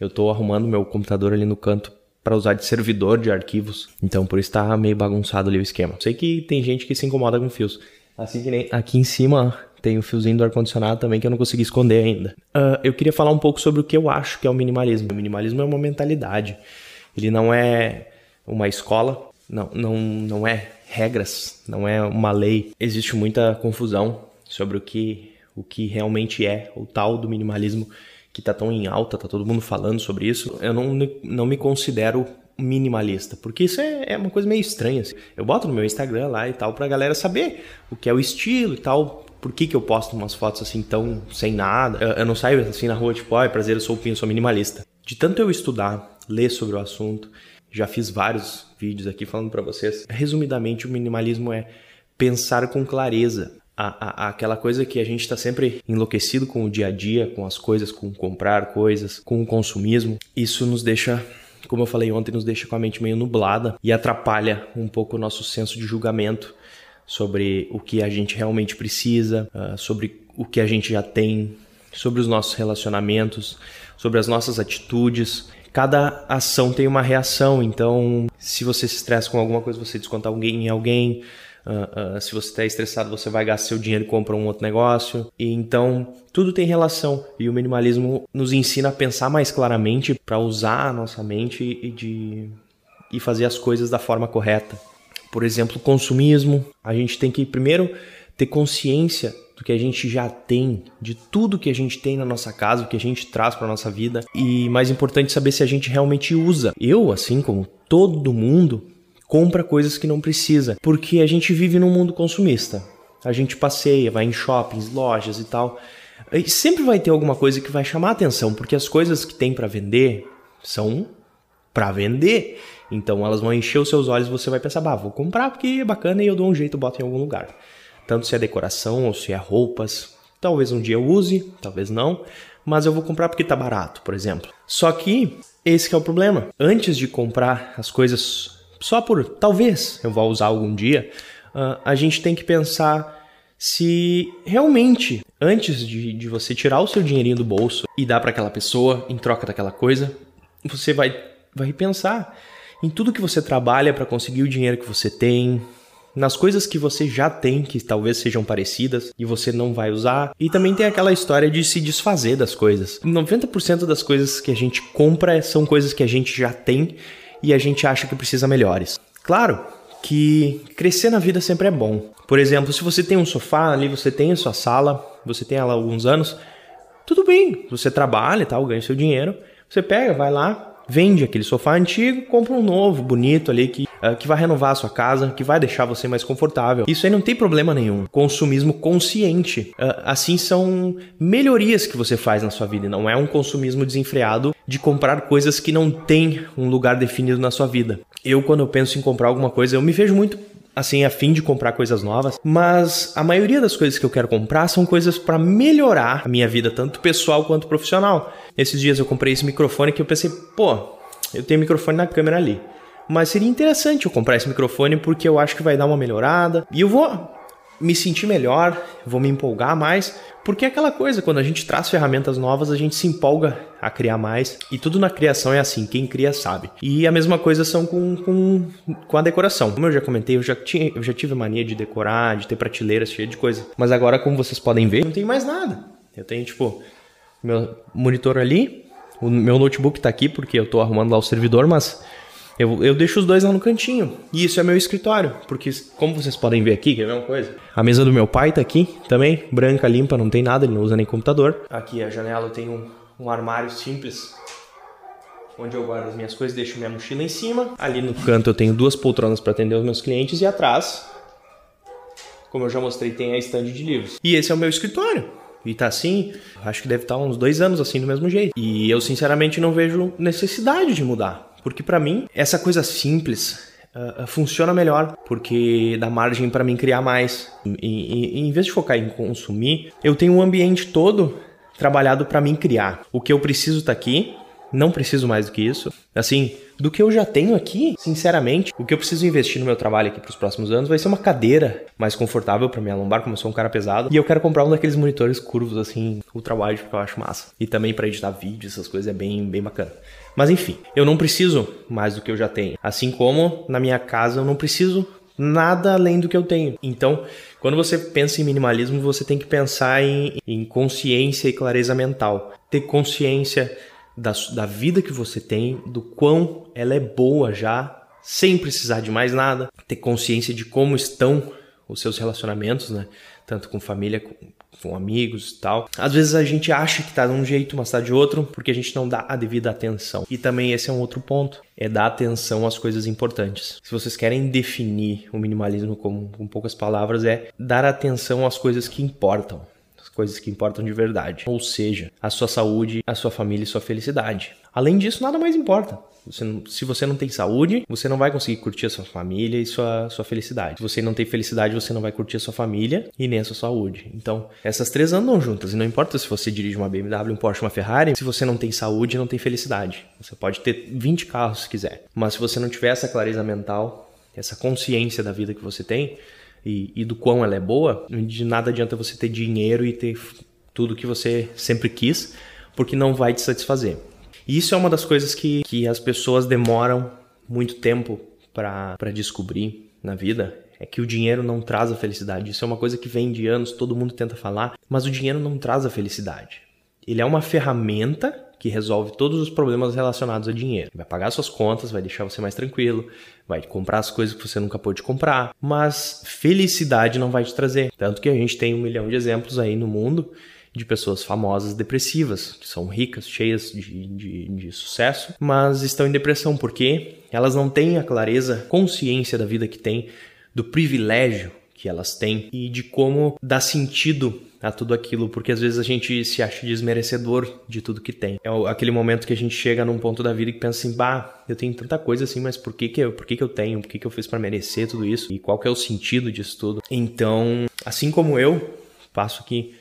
Speaker 4: Eu tô arrumando meu computador ali no canto para usar de servidor de arquivos, então por isso tá meio bagunçado ali o esquema. Sei que tem gente que se incomoda com fios. Assim que nem aqui em cima tem o fiozinho do ar-condicionado também que eu não consegui esconder ainda. Uh, eu queria falar um pouco sobre o que eu acho que é o minimalismo. O minimalismo é uma mentalidade. Ele não é uma escola, não, não, não é regras, não é uma lei. Existe muita confusão sobre o que o que realmente é o tal do minimalismo que está tão em alta, tá todo mundo falando sobre isso. Eu não, não me considero minimalista, porque isso é, é uma coisa meio estranha. Assim. Eu boto no meu Instagram lá e tal pra galera saber o que é o estilo e tal. Por que, que eu posto umas fotos assim tão sem nada? Eu, eu não saio assim na rua tipo, ai, prazer, eu sou o Pinho, sou minimalista. De tanto eu estudar, ler sobre o assunto, já fiz vários vídeos aqui falando para vocês. Resumidamente, o minimalismo é pensar com clareza, a, a, aquela coisa que a gente está sempre enlouquecido com o dia a dia, com as coisas, com comprar coisas, com o consumismo. Isso nos deixa, como eu falei ontem, nos deixa com a mente meio nublada e atrapalha um pouco o nosso senso de julgamento sobre o que a gente realmente precisa, uh, sobre o que a gente já tem, sobre os nossos relacionamentos, sobre as nossas atitudes. Cada ação tem uma reação, então se você se estressa com alguma coisa, você desconta alguém em alguém. Uh, uh, se você está estressado, você vai gastar seu dinheiro e compra um outro negócio. E então tudo tem relação. E o minimalismo nos ensina a pensar mais claramente para usar a nossa mente e, de, e fazer as coisas da forma correta. Por exemplo, consumismo. A gente tem que primeiro ter consciência do que a gente já tem, de tudo que a gente tem na nossa casa, o que a gente traz para nossa vida e mais importante saber se a gente realmente usa. Eu, assim como todo mundo, compra coisas que não precisa, porque a gente vive num mundo consumista. A gente passeia, vai em shoppings, lojas e tal. E sempre vai ter alguma coisa que vai chamar atenção, porque as coisas que tem para vender são para vender. Então elas vão encher os seus olhos você vai pensar, bah, vou comprar porque é bacana e eu dou um jeito, boto em algum lugar tanto se é decoração ou se é roupas. Talvez um dia eu use, talvez não, mas eu vou comprar porque tá barato, por exemplo. Só que esse que é o problema. Antes de comprar as coisas só por talvez eu vá usar algum dia, uh, a gente tem que pensar se realmente, antes de, de você tirar o seu dinheirinho do bolso e dar para aquela pessoa em troca daquela coisa, você vai, vai pensar em tudo que você trabalha para conseguir o dinheiro que você tem, nas coisas que você já tem, que talvez sejam parecidas e você não vai usar. E também tem aquela história de se desfazer das coisas. 90% das coisas que a gente compra são coisas que a gente já tem e a gente acha que precisa melhores. Claro que crescer na vida sempre é bom. Por exemplo, se você tem um sofá ali, você tem a sua sala, você tem ela há alguns anos, tudo bem, você trabalha tal, ganha seu dinheiro, você pega, vai lá, vende aquele sofá antigo, compra um novo, bonito ali, que, uh, que vai renovar a sua casa, que vai deixar você mais confortável. Isso aí não tem problema nenhum. Consumismo consciente. Uh, assim são melhorias que você faz na sua vida, não é um consumismo desenfreado de comprar coisas que não têm um lugar definido na sua vida. Eu, quando eu penso em comprar alguma coisa, eu me vejo muito assim, a fim de comprar coisas novas, mas a maioria das coisas que eu quero comprar são coisas para melhorar a minha vida, tanto pessoal quanto profissional. Esses dias eu comprei esse microfone que eu pensei, pô, eu tenho microfone na câmera ali. Mas seria interessante eu comprar esse microfone porque eu acho que vai dar uma melhorada e eu vou me sentir melhor, vou me empolgar mais, porque é aquela coisa, quando a gente traz ferramentas novas, a gente se empolga a criar mais. E tudo na criação é assim, quem cria sabe. E a mesma coisa são com, com, com a decoração. Como eu já comentei, eu já, tinha, eu já tive mania de decorar, de ter prateleiras cheias de coisa. Mas agora, como vocês podem ver, não tem mais nada. Eu tenho, tipo, meu monitor ali, o meu notebook tá aqui porque eu tô arrumando lá o servidor, mas eu, eu deixo os dois lá no cantinho. E isso é meu escritório, porque como vocês podem ver aqui, que é a mesma coisa. A mesa do meu pai tá aqui também, branca, limpa, não tem nada, ele não usa nem computador. Aqui a janela eu tenho um, um armário simples onde eu guardo as minhas coisas, deixo minha mochila em cima. Ali no canto eu tenho duas poltronas para atender os meus clientes e atrás, como eu já mostrei, tem a estande de livros. E esse é o meu escritório. E tá assim, acho que deve estar uns dois anos assim do mesmo jeito. E eu sinceramente não vejo necessidade de mudar. Porque para mim, essa coisa simples uh, funciona melhor, porque dá margem para mim criar mais. E, e, em vez de focar em consumir, eu tenho um ambiente todo trabalhado para mim criar. O que eu preciso tá aqui, não preciso mais do que isso. Assim, do que eu já tenho aqui, sinceramente, o que eu preciso investir no meu trabalho aqui para os próximos anos vai ser uma cadeira mais confortável para minha lombar, como eu sou um cara pesado. E eu quero comprar um daqueles monitores curvos, assim, ultra wide, porque eu acho massa. E também para editar vídeo, essas coisas é bem, bem bacana. Mas enfim, eu não preciso mais do que eu já tenho. Assim como na minha casa eu não preciso nada além do que eu tenho. Então, quando você pensa em minimalismo, você tem que pensar em, em consciência e clareza mental. Ter consciência da, da vida que você tem, do quão ela é boa já, sem precisar de mais nada. Ter consciência de como estão os seus relacionamentos, né? Tanto com família, com, com amigos e tal. Às vezes a gente acha que tá de um jeito, mas tá de outro, porque a gente não dá a devida atenção. E também esse é um outro ponto, é dar atenção às coisas importantes. Se vocês querem definir o minimalismo como, com poucas palavras, é dar atenção às coisas que importam coisas que importam de verdade. Ou seja, a sua saúde, a sua família e sua felicidade. Além disso, nada mais importa. Você se você não tem saúde, você não vai conseguir curtir a sua família e sua, sua felicidade. Se você não tem felicidade, você não vai curtir a sua família e nem a sua saúde. Então, essas três andam juntas. E não importa se você dirige uma BMW, um Porsche, uma Ferrari, se você não tem saúde, não tem felicidade. Você pode ter 20 carros se quiser. Mas se você não tiver essa clareza mental, essa consciência da vida que você tem, e, e do quão ela é boa, de nada adianta você ter dinheiro e ter tudo que você sempre quis, porque não vai te satisfazer. E isso é uma das coisas que, que as pessoas demoram muito tempo para descobrir na vida. É que o dinheiro não traz a felicidade. Isso é uma coisa que vem de anos, todo mundo tenta falar, mas o dinheiro não traz a felicidade. Ele é uma ferramenta que resolve todos os problemas relacionados a dinheiro. Vai pagar suas contas, vai deixar você mais tranquilo, vai comprar as coisas que você nunca pôde comprar, mas felicidade não vai te trazer. Tanto que a gente tem um milhão de exemplos aí no mundo de pessoas famosas depressivas, que são ricas, cheias de, de, de, sucesso, mas estão em depressão porque elas não têm a clareza, consciência da vida que têm, do privilégio que elas têm e de como dá sentido a tudo aquilo, porque às vezes a gente se acha desmerecedor de tudo que tem. É aquele momento que a gente chega num ponto da vida que pensa assim, bah, eu tenho tanta coisa assim, mas por que que eu, por que que eu tenho? Por que que eu fiz para merecer tudo isso? E qual que é o sentido disso tudo? Então, assim como eu passo aqui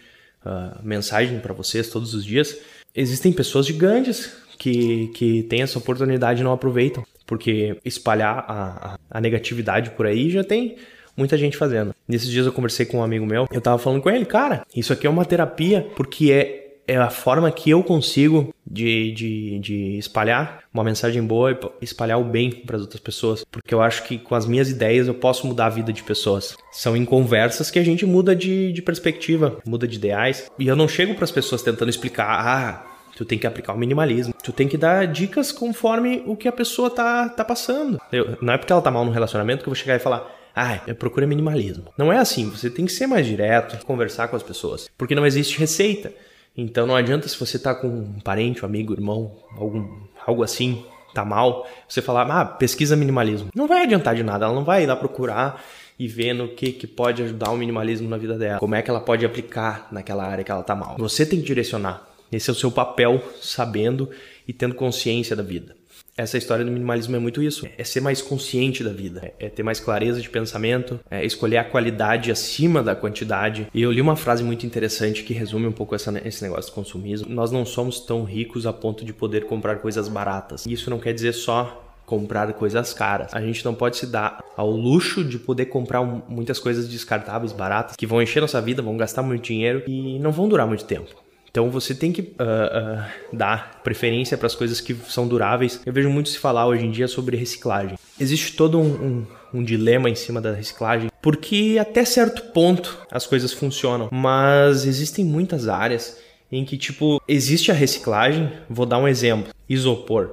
Speaker 4: uh, mensagem para vocês todos os dias, existem pessoas gigantes que, que têm essa oportunidade e não aproveitam, porque espalhar a, a negatividade por aí já tem muita gente fazendo. Nesses dias eu conversei com um amigo meu, eu tava falando com ele, cara, isso aqui é uma terapia porque é é a forma que eu consigo de, de, de espalhar uma mensagem boa e espalhar o bem para as outras pessoas. Porque eu acho que com as minhas ideias eu posso mudar a vida de pessoas. São em conversas que a gente muda de, de perspectiva, muda de ideais. E eu não chego para as pessoas tentando explicar, ah, tu tem que aplicar o minimalismo. Tu tem que dar dicas conforme o que a pessoa tá, tá passando. Eu, não é porque ela tá mal no relacionamento que eu vou chegar e falar, ah, procura minimalismo. Não é assim, você tem que ser mais direto, conversar com as pessoas, porque não existe receita. Então não adianta se você tá com um parente, um amigo, irmão, algum, algo assim, tá mal, você falar, ah, pesquisa minimalismo. Não vai adiantar de nada, ela não vai ir lá procurar e ver no que, que pode ajudar o minimalismo na vida dela, como é que ela pode aplicar naquela área que ela tá mal. Você tem que direcionar. Esse é o seu papel, sabendo e tendo consciência da vida essa história do minimalismo é muito isso. É ser mais consciente da vida, é ter mais clareza de pensamento, é escolher a qualidade acima da quantidade. E eu li uma frase muito interessante que resume um pouco essa, esse negócio do consumismo. Nós não somos tão ricos a ponto de poder comprar coisas baratas. Isso não quer dizer só comprar coisas caras. A gente não pode se dar ao luxo de poder comprar muitas coisas descartáveis, baratas, que vão encher nossa vida, vão gastar muito dinheiro e não vão durar muito tempo. Então você tem que uh, uh, dar preferência para as coisas que são duráveis. Eu vejo muito se falar hoje em dia sobre reciclagem. Existe todo um, um, um dilema em cima da reciclagem, porque até certo ponto as coisas funcionam, mas existem muitas áreas em que, tipo, existe a reciclagem. Vou dar um exemplo: isopor.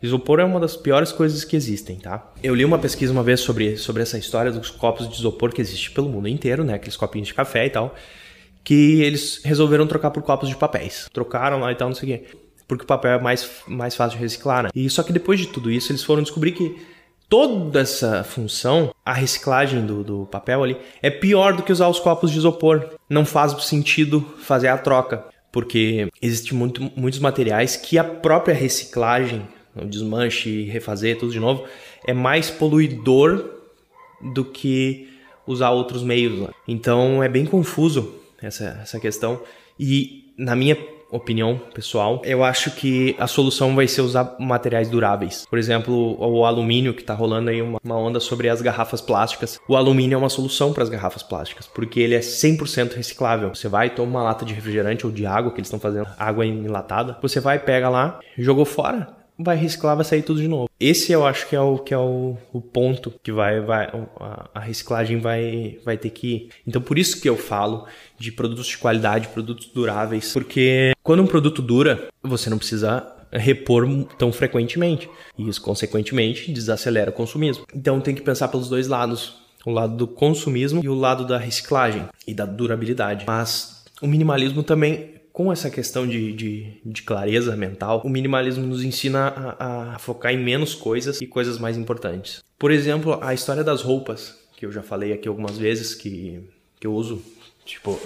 Speaker 4: Isopor é uma das piores coisas que existem, tá? Eu li uma pesquisa uma vez sobre, sobre essa história dos copos de isopor que existe pelo mundo inteiro, né? Aqueles copinhos de café e tal que eles resolveram trocar por copos de papéis. Trocaram lá e tal, não sei o quê. Porque o papel é mais, mais fácil de reciclar, né? E só que depois de tudo isso, eles foram descobrir que toda essa função, a reciclagem do, do papel ali, é pior do que usar os copos de isopor. Não faz sentido fazer a troca. Porque existem muito, muitos materiais que a própria reciclagem, o desmanche, refazer tudo de novo, é mais poluidor do que usar outros meios. Né? Então é bem confuso essa, essa questão. E, na minha opinião pessoal, eu acho que a solução vai ser usar materiais duráveis. Por exemplo, o alumínio, que está rolando aí uma, uma, onda sobre as garrafas plásticas. O alumínio é uma solução para as garrafas plásticas, porque ele é 100% reciclável. Você vai, toma uma lata de refrigerante ou de água, que eles estão fazendo água enlatada, você vai, pega lá, jogou fora, vai reciclar, vai sair tudo de novo. Esse eu acho que é o que é o, o ponto que vai, vai a, reciclagem vai, vai ter que ir. Então por isso que eu falo de produtos de qualidade, produtos duráveis, porque quando um produto dura, você não precisa repor tão frequentemente. E isso, consequentemente, desacelera o consumismo. Então tem que pensar pelos dois lados. O lado do consumismo e o lado da reciclagem e da durabilidade. Mas o minimalismo também com essa questão de, de, de, clareza mental, o minimalismo nos ensina a, a, focar em menos coisas e coisas mais importantes. Por exemplo, a história das roupas, que eu já falei aqui algumas vezes, que, que eu uso, tipo.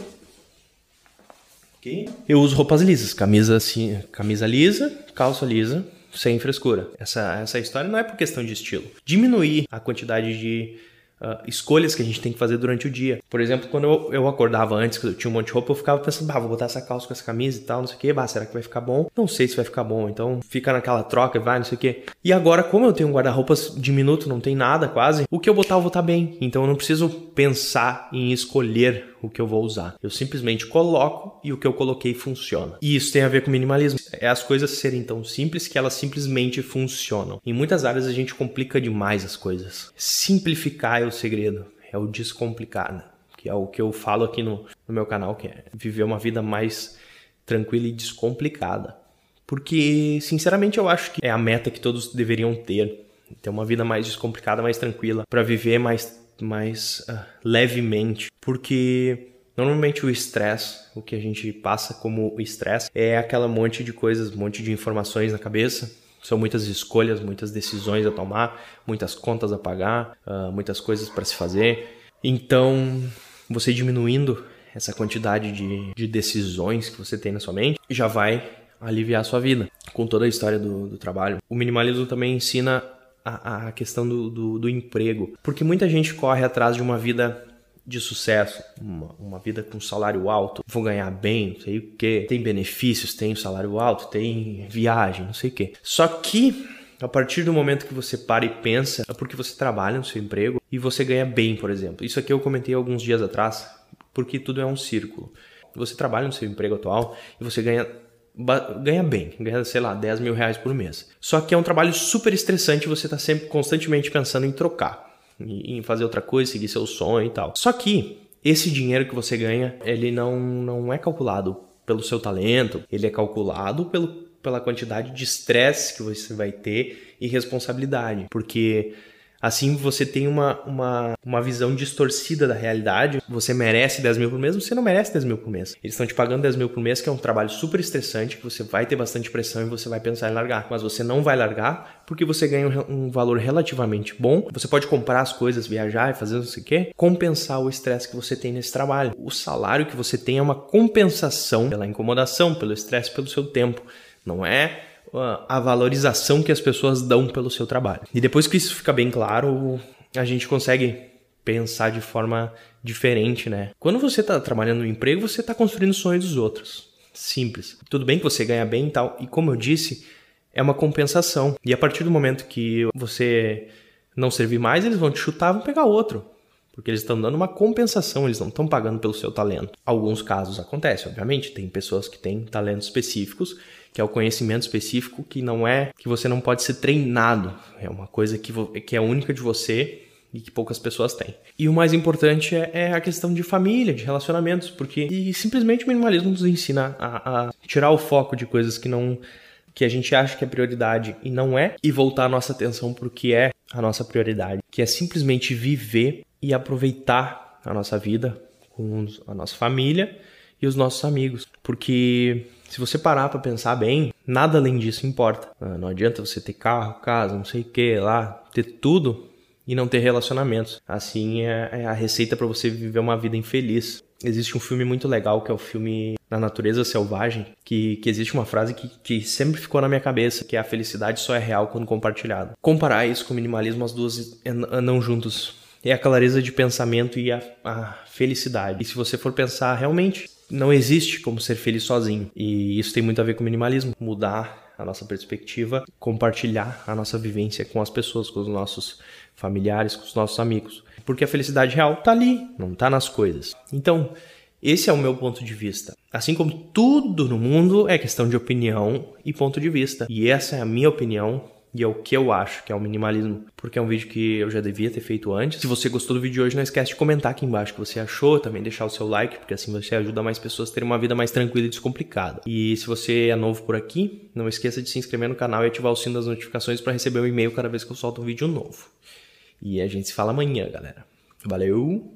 Speaker 4: Eu uso roupas lisas, camisa assim, camisa lisa, calça lisa, sem frescura. Essa, essa história não é por questão de estilo. Diminuir a quantidade de uh, escolhas que a gente tem que fazer durante o dia. Por exemplo, quando eu, eu acordava antes, que eu tinha um monte de roupa, eu ficava pensando, bah, vou botar essa calça com essa camisa e tal, não sei o que, bah, será que vai ficar bom? Não sei se vai ficar bom, então fica naquela troca, vai, não sei o que. E agora, como eu tenho guarda-roupas diminuto, não tem nada quase, o que eu botar, eu vou estar bem. Então eu não preciso pensar em escolher o que eu vou usar. Eu simplesmente coloco e o que eu coloquei funciona. E isso tem a ver com minimalismo. É as coisas serem tão simples que elas simplesmente funcionam. Em muitas áreas a gente complica demais as coisas. Simplificar é o segredo, é o descomplicar, né? que é o que eu falo aqui no, no meu canal, que é viver uma vida mais tranquila e descomplicada. Porque, sinceramente, eu acho que é a meta que todos deveriam ter. Ter uma vida mais descomplicada, mais tranquila, para viver mais mais uh, levemente, porque normalmente o estresse, o que a gente passa como estresse, é aquela monte de coisas, monte de informações na cabeça. São muitas escolhas, muitas decisões a tomar, muitas contas a pagar, uh, muitas coisas para se fazer. Então, você diminuindo essa quantidade de, de decisões que você tem na sua mente, já vai aliviar a sua vida. Com toda a história do, do trabalho. O minimalismo também ensina a, a questão do, do, do, emprego. Porque muita gente corre atrás de uma vida de sucesso, uma, uma vida com salário alto, vou ganhar bem, não sei o que, tem benefícios, tem salário alto, tem viagem, não sei o que. Só que a partir do momento que você para e pensa, é porque você trabalha no seu emprego e você ganha bem, por exemplo. Isso aqui eu comentei alguns dias atrás, porque tudo é um círculo. Você trabalha no seu emprego atual e você ganha ganha bem, ganha, sei lá, 10 mil reais por mês. Só que é um trabalho super estressante você tá sempre constantemente pensando em trocar, em fazer outra coisa, seguir seu sonho e tal. Só que esse dinheiro que você ganha, ele não, não é calculado pelo seu talento, ele é calculado pelo, pela quantidade de estresse que você vai ter e responsabilidade. Porque Assim você tem uma, uma, uma visão distorcida da realidade. Você merece 10 mil por mês, você não merece 10 mil por mês. Eles estão te pagando 10 mil por mês, que é um trabalho super estressante, que você vai ter bastante pressão e você vai pensar em largar. Mas você não vai largar porque você ganha um, um valor relativamente bom. Você pode comprar as coisas, viajar e fazer não sei o quê, compensar o estresse que você tem nesse trabalho. O salário que você tem é uma compensação pela incomodação, pelo estresse, pelo seu tempo. Não é a valorização que as pessoas dão pelo seu trabalho. E depois que isso fica bem claro, a gente consegue pensar de forma diferente, né? Quando você está trabalhando no emprego, você está construindo sonhos dos outros. Simples. Tudo bem que você ganha bem e tal, e como eu disse, é uma compensação. E a partir do momento que você não servir mais, eles vão te chutar, vão pegar outro. Porque eles estão dando uma compensação, eles não estão pagando pelo seu talento. Alguns casos acontece, obviamente, tem pessoas que têm talentos específicos que é o conhecimento específico que não é que você não pode ser treinado, é uma coisa que, que é única de você e que poucas pessoas têm. E o mais importante é, é a questão de família, de relacionamentos, porque simplesmente o minimalismo nos ensina a, a tirar o foco de coisas que não que a gente acha que é prioridade e não é, e voltar a nossa atenção para o que é a nossa prioridade, que é simplesmente viver e aproveitar a nossa vida com a nossa família e os nossos amigos, porque se você parar para pensar bem, nada além disso importa. Ah, não adianta você ter carro, casa, não sei o que lá, ter tudo e não ter relacionamentos. Assim é, é a receita para você viver uma vida infeliz. Existe um filme muito legal que é o filme Na Natureza Selvagem, que, que existe uma frase que, que sempre ficou na minha cabeça, que é a felicidade só é real quando compartilhada. Comparar isso com o minimalismo, as duas andam juntos. É a clareza de pensamento e a, a felicidade. E se você for pensar realmente, não existe como ser feliz sozinho. E isso tem muito a ver com minimalismo, mudar a nossa perspectiva, compartilhar a nossa vivência com as pessoas, com os nossos familiares, com os nossos amigos. Porque a felicidade real tá ali, não tá nas coisas. Então, esse é o meu ponto de vista. Assim como tudo no mundo é questão de opinião e ponto de vista. E essa é a minha opinião e é o que eu acho que é o minimalismo, porque é um vídeo que eu já devia ter feito antes. Se você gostou do vídeo de hoje, não esquece de comentar aqui embaixo o que você achou, também deixar o seu like, porque assim você ajuda mais pessoas a terem uma vida mais tranquila e descomplicada. E se você é novo por aqui, não esqueça de se inscrever no canal e ativar o sino das notificações para receber o um e-mail cada vez que eu solto um vídeo novo. E a gente se fala amanhã, galera. Valeu!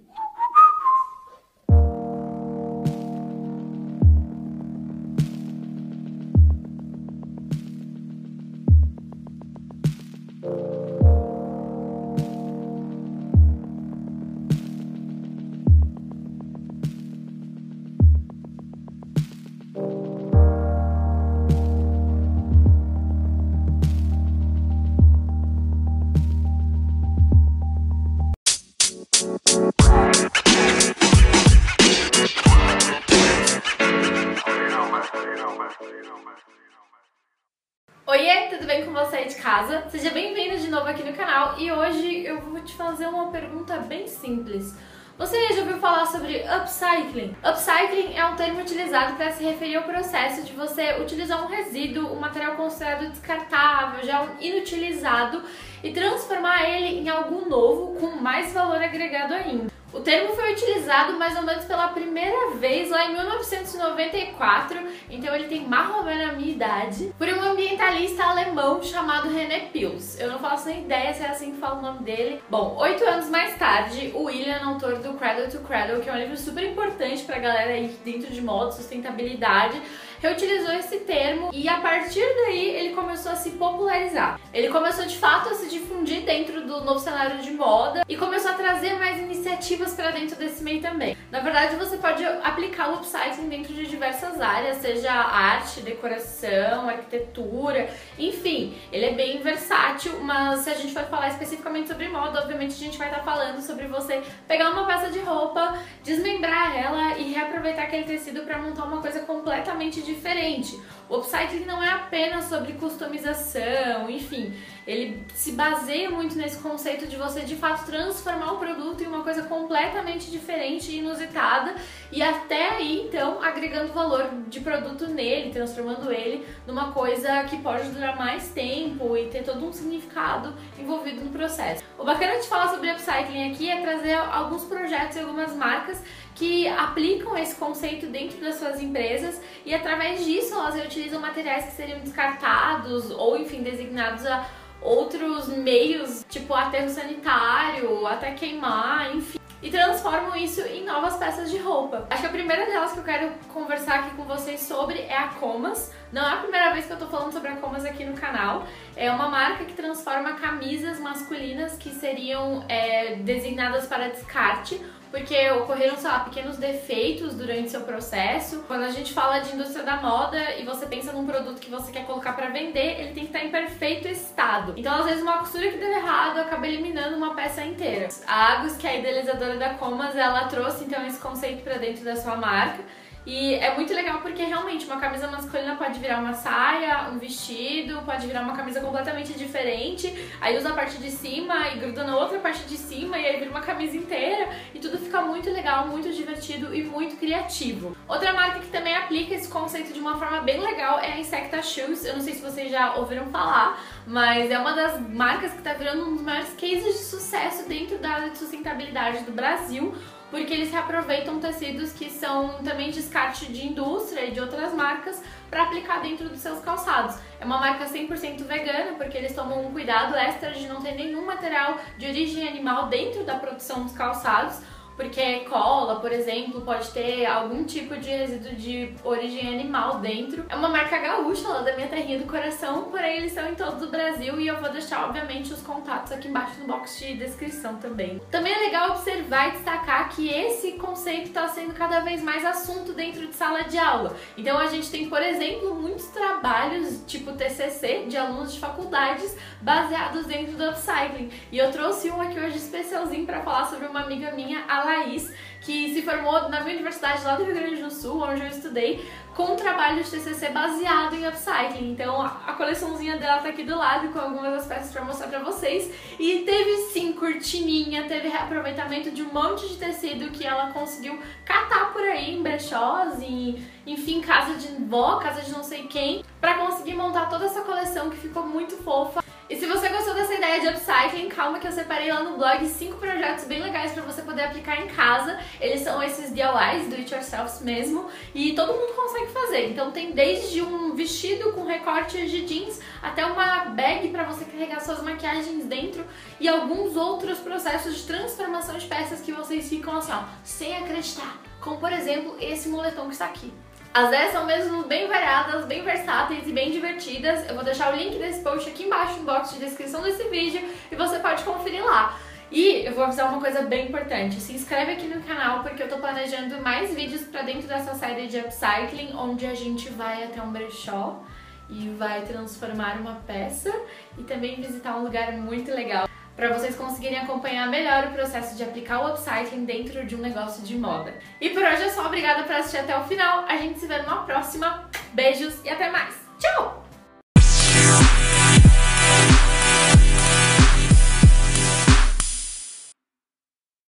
Speaker 3: Se referir ao processo de você utilizar um resíduo, um material considerado descartável, já inutilizado, e transformar ele em algo novo com mais valor agregado ainda. O termo foi utilizado mais ou menos pela primeira vez lá em 1994, então ele tem mais ou menos a minha idade, por um ambientalista alemão chamado René Pils. Eu não faço nem ideia se é assim que fala o nome dele. Bom, oito anos mais tarde, o William, autor do Cradle to Cradle, que é um livro super importante pra galera aí dentro de moda, sustentabilidade, reutilizou esse termo e a partir daí ele começou a se popularizar. Ele começou de fato a se difundir dentro do novo cenário de moda e começou a trazer mais iniciativas para dentro desse meio também. Na verdade, você pode aplicar o upcycling dentro de diversas áreas, seja arte, decoração, arquitetura, enfim, ele é bem versátil, mas se a gente for falar especificamente sobre moda, obviamente a gente vai estar falando sobre você pegar uma peça de roupa, desmembrar ela e reaproveitar aquele tecido para montar uma coisa completamente diferente diferente. O upcycling não é apenas sobre customização, enfim, ele se baseia muito nesse conceito de você de fato transformar o produto em uma coisa completamente diferente e inusitada e até aí então agregando valor de produto nele, transformando ele numa coisa que pode durar mais tempo e ter todo um significado envolvido no processo. O bacana de falar sobre upcycling aqui é trazer alguns projetos e algumas marcas que aplicam esse conceito dentro das suas empresas e através disso elas reutilizam materiais que seriam descartados ou enfim designados a outros meios, tipo aterro sanitário, até queimar, enfim e transformam isso em novas peças de roupa. Acho que a primeira delas que eu quero conversar aqui com vocês sobre é a Comas. Não é a primeira vez que eu tô falando sobre a Comas aqui no canal. É uma marca que transforma camisas masculinas que seriam é, designadas para descarte porque ocorreram, sei lá, pequenos defeitos durante seu processo. Quando a gente fala de indústria da moda e você pensa num produto que você quer colocar para vender, ele tem que estar em perfeito estado. Então, às vezes, uma costura que deu errado acaba eliminando uma peça inteira. A Agus, que é a idealizadora da Comas, ela trouxe então esse conceito para dentro da sua marca e é muito legal porque realmente uma camisa masculina pode virar uma saia, um vestido, pode virar uma camisa completamente diferente. Aí usa a parte de cima e gruda na outra parte de cima e aí vira uma camisa inteira e tudo fica muito legal, muito divertido e muito criativo. Outra marca que também aplica esse conceito de uma forma bem legal é a Insecta Shoes. Eu não sei se vocês já ouviram falar, mas é uma das marcas que está virando um dos maiores cases de sucesso dentro da sustentabilidade do Brasil porque eles reaproveitam tecidos que são também descarte de indústria e de outras marcas para aplicar dentro dos seus calçados. É uma marca 100% vegana, porque eles tomam um cuidado extra de não ter nenhum material de origem animal dentro da produção dos calçados, porque cola, por exemplo, pode ter algum tipo de resíduo de origem animal dentro. É uma marca gaúcha, lá da minha terrinha do coração, porém eles são em todo o Brasil e eu vou deixar, obviamente, os contatos aqui embaixo no box de descrição também. Também é legal observar e destacar que esse conceito está sendo cada vez mais assunto dentro de sala de aula. Então a gente tem, por exemplo, muitos trabalhos tipo TCC de alunos de faculdades baseados dentro do upcycling. E eu trouxe um aqui hoje especialzinho para falar sobre uma amiga minha, a Laís, que se formou na minha universidade lá do Rio Grande do Sul, onde eu estudei, com um trabalho de TCC baseado em upcycling. Então a coleçãozinha dela tá aqui do lado com algumas das peças para mostrar para vocês. E teve sim cortininha, teve reaproveitamento de um monte de tecido que ela conseguiu catar por aí em brechós, em, enfim, casa de vó, casa de não sei quem, para conseguir montar toda essa coleção que ficou muito fofa. E se você gostou dessa ideia de upcycling, calma que eu separei lá no blog cinco projetos bem legais para você poder aplicar em casa. Eles são esses DIYs, do it yourself mesmo, e todo mundo consegue fazer. Então tem desde um vestido com recortes de jeans até uma bag para você carregar suas maquiagens dentro e alguns outros processos de transformação de peças que vocês ficam assim, ó, sem acreditar. Como por exemplo, esse moletom que está aqui. As ideias são mesmo bem variadas, bem versáteis e bem divertidas. Eu vou deixar o link desse post aqui embaixo no box de descrição desse vídeo e você pode conferir lá. E eu vou avisar uma coisa bem importante, se inscreve aqui no canal porque eu tô planejando mais vídeos pra dentro dessa série de upcycling, onde a gente vai até um brechó e vai transformar uma peça e também visitar um lugar muito legal para vocês conseguirem acompanhar melhor o processo de aplicar o upcycling dentro de um negócio de moda. E por hoje é só, obrigada por assistir até o final, a gente se vê numa próxima, beijos e até mais!